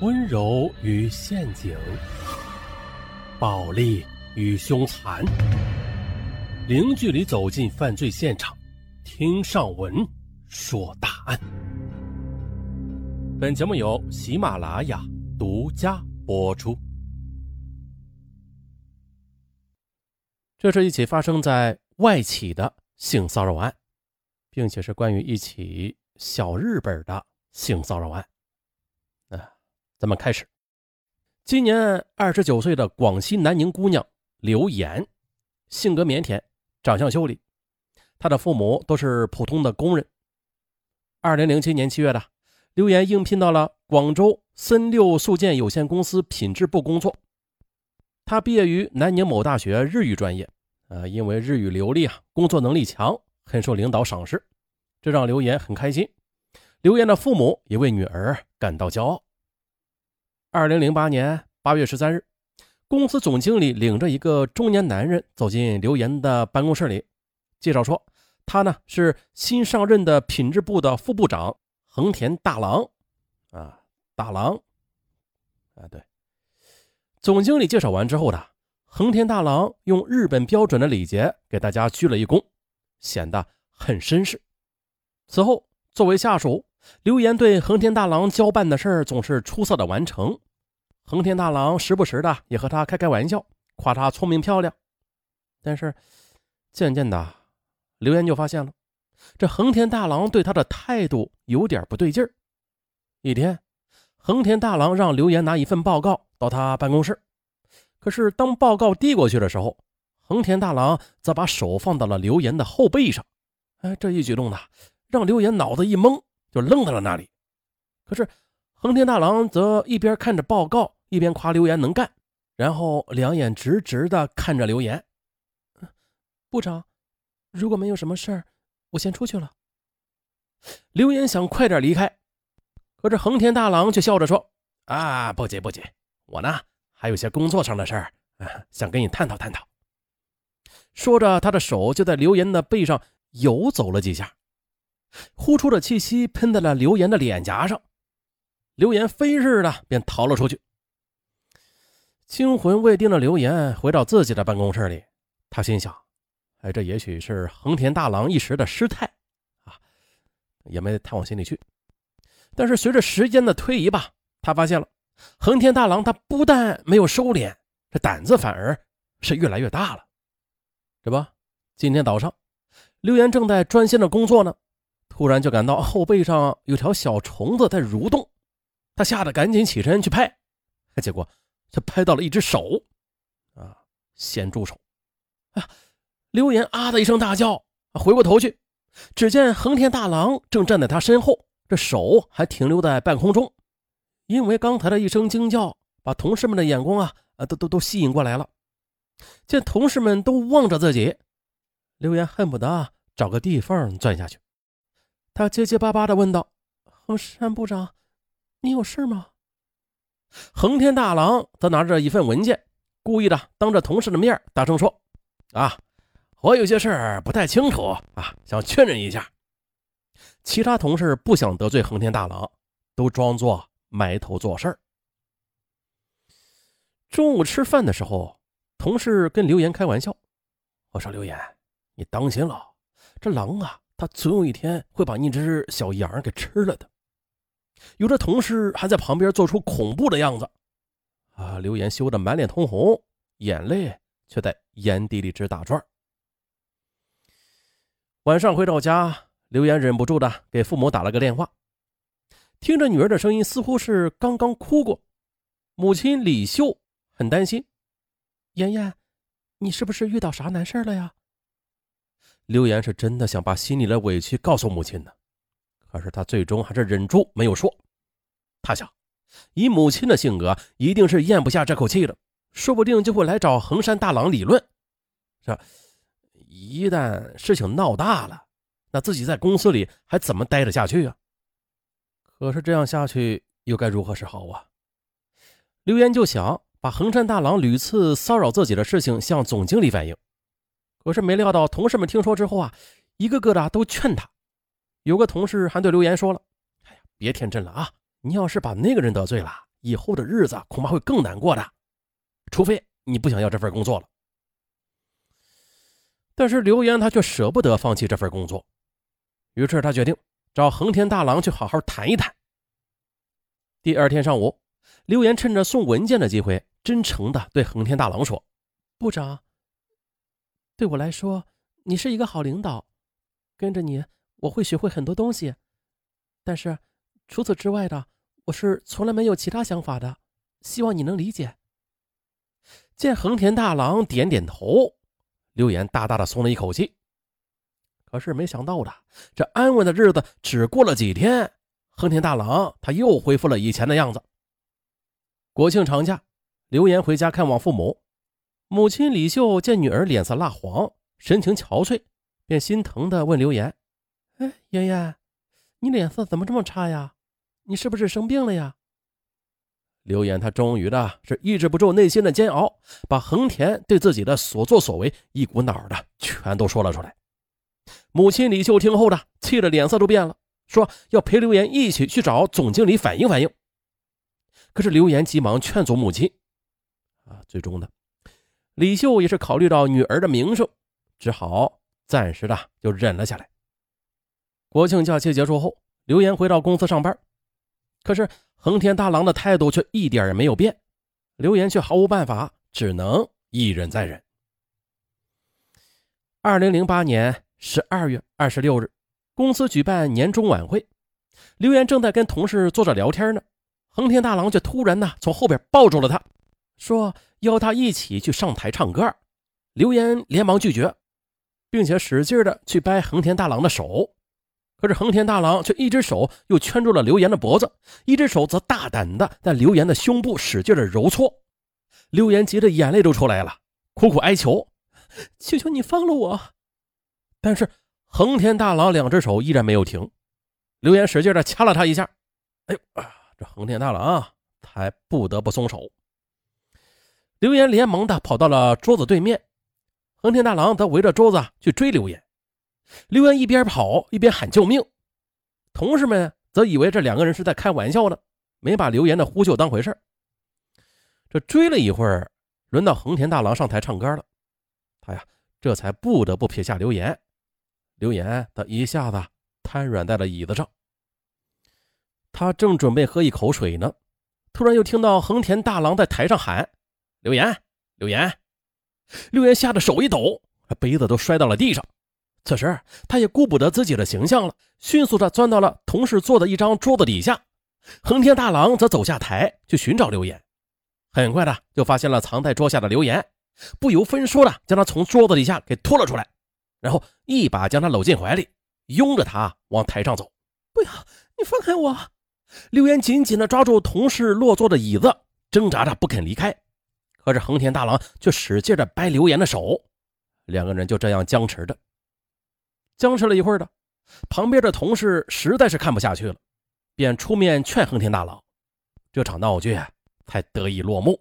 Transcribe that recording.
温柔与陷阱，暴力与凶残，零距离走进犯罪现场，听上文说大案。本节目由喜马拉雅独家播出。这是一起发生在外企的性骚扰案，并且是关于一起小日本的性骚扰案。咱们开始。今年二十九岁的广西南宁姑娘刘岩，性格腼腆，长相秀丽。她的父母都是普通的工人。二零零七年七月的，刘岩应聘到了广州森六塑件有限公司品质部工作。她毕业于南宁某大学日语专业，呃，因为日语流利啊，工作能力强，很受领导赏识，这让刘岩很开心。刘岩的父母也为女儿感到骄傲。二零零八年八月十三日，公司总经理领着一个中年男人走进刘岩的办公室里，介绍说：“他呢是新上任的品质部的副部长横田大郎。”啊，大郎，啊，对。总经理介绍完之后呢横田大郎用日本标准的礼节给大家鞠了一躬，显得很绅士。此后，作为下属，刘岩对横田大郎交办的事儿总是出色的完成。横田大郎时不时的也和他开开玩笑，夸他聪明漂亮。但是渐渐的，刘岩就发现了，这横田大郎对他的态度有点不对劲儿。一天，横田大郎让刘岩拿一份报告到他办公室，可是当报告递过去的时候，横田大郎则把手放到了刘岩的后背上。哎，这一举动呢，让刘岩脑子一懵，就愣在了那里。可是。横田大郎则一边看着报告，一边夸刘岩能干，然后两眼直直的看着刘岩。部长，如果没有什么事儿，我先出去了。刘岩想快点离开，可是横田大郎却笑着说：“啊，不急不急，我呢还有些工作上的事儿，想跟你探讨探讨。”说着，他的手就在刘岩的背上游走了几下，呼出的气息喷在了刘岩的脸颊上。刘岩飞似的便逃了出去。惊魂未定的刘岩回到自己的办公室里，他心想：“哎，这也许是横田大郎一时的失态啊，也没太往心里去。”但是随着时间的推移吧，他发现了横田大郎他不但没有收敛，这胆子反而是越来越大了。这不，今天早上，刘岩正在专心的工作呢，突然就感到后背上有条小虫子在蠕动。他吓得赶紧起身去拍，结果他拍到了一只手，啊，先住手！啊，刘岩啊的一声大叫，回过头去，只见横田大郎正站在他身后，这手还停留在半空中。因为刚才的一声惊叫，把同事们的眼光啊，啊，都都都吸引过来了。见同事们都望着自己，刘岩恨不得找个地缝钻下去。他结结巴巴的问道：“横山部长。”你有事吗？横天大郎则拿着一份文件，故意的当着同事的面大声说：“啊，我有些事儿不太清楚啊，想确认一下。”其他同事不想得罪横天大郎，都装作埋头做事儿。中午吃饭的时候，同事跟刘岩开玩笑：“我说刘岩，你当心了，这狼啊，它总有一天会把你这只小羊给吃了的。”有的同事还在旁边做出恐怖的样子，啊！刘岩羞得满脸通红，眼泪却在眼底里直打转。晚上回到家，刘岩忍不住的给父母打了个电话，听着女儿的声音，似乎是刚刚哭过。母亲李秀很担心：“妍妍，你是不是遇到啥难事了呀？”刘岩是真的想把心里的委屈告诉母亲的。可是他最终还是忍住没有说。他想，以母亲的性格，一定是咽不下这口气的，说不定就会来找衡山大郎理论。这一旦事情闹大了，那自己在公司里还怎么待得下去啊？可是这样下去又该如何是好啊？刘岩就想把衡山大郎屡次骚扰自己的事情向总经理反映，可是没料到同事们听说之后啊，一个个的都劝他。有个同事还对刘岩说了：“哎呀，别天真了啊！你要是把那个人得罪了，以后的日子恐怕会更难过的，除非你不想要这份工作了。但是刘岩他却舍不得放弃这份工作，于是他决定找横天大郎去好好谈一谈。第二天上午，刘岩趁着送文件的机会，真诚的对横天大郎说：“部长，对我来说，你是一个好领导，跟着你我会学会很多东西。但是除此之外的，我是从来没有其他想法的，希望你能理解。”见横田大郎点点头。刘岩大大的松了一口气，可是没想到的，这安稳的日子只过了几天，横田大郎他又恢复了以前的样子。国庆长假，刘岩回家看望父母，母亲李秀见女儿脸色蜡黄，神情憔悴，便心疼的问刘岩：“哎，妍妍，你脸色怎么这么差呀？你是不是生病了呀？”刘岩他终于的是抑制不住内心的煎熬，把横田对自己的所作所为一股脑的全都说了出来。母亲李秀听后的气得脸色都变了，说要陪刘岩一起去找总经理反映反映。可是刘岩急忙劝阻母亲，啊，最终呢，李秀也是考虑到女儿的名声，只好暂时的就忍了下来。国庆假期结束后，刘岩回到公司上班，可是。横天大郎的态度却一点也没有变，刘岩却毫无办法，只能一忍再忍。二零零八年十二月二十六日，公司举办年终晚会，刘岩正在跟同事坐着聊天呢，横天大郎却突然呢从后边抱住了他，说邀他一起去上台唱歌。刘岩连忙拒绝，并且使劲的去掰横天大郎的手。可是横天大郎却一只手又圈住了刘岩的脖子，一只手则大胆的在刘岩的胸部使劲的揉搓。刘岩急得眼泪都出来了，苦苦哀求：“求求你放了我！”但是横天大郎两只手依然没有停。刘岩使劲的掐了他一下，哎呦啊！这横天大郎才不得不松手。刘岩连忙的跑到了桌子对面，横田大郎则围着桌子去追刘岩。刘岩一边跑一边喊救命，同事们则以为这两个人是在开玩笑呢，没把刘岩的呼救当回事这追了一会儿，轮到横田大郎上台唱歌了，他呀这才不得不撇下刘岩。刘岩他一下子瘫软在了椅子上。他正准备喝一口水呢，突然又听到横田大郎在台上喊：“刘岩，刘岩！”刘岩吓得手一抖，杯子都摔到了地上。此时，他也顾不得自己的形象了，迅速的钻到了同事坐的一张桌子底下。横天大郎则走下台去寻找刘岩，很快的就发现了藏在桌下的刘岩，不由分说的将他从桌子底下给拖了出来，然后一把将他搂进怀里，拥着他往台上走。不要，你放开我！刘岩紧紧的抓住同事落座的椅子，挣扎着不肯离开。可是横天大郎却使劲的掰刘岩的手，两个人就这样僵持着。僵持了一会儿的，旁边的同事实在是看不下去了，便出面劝横天大郎，这场闹剧才得以落幕。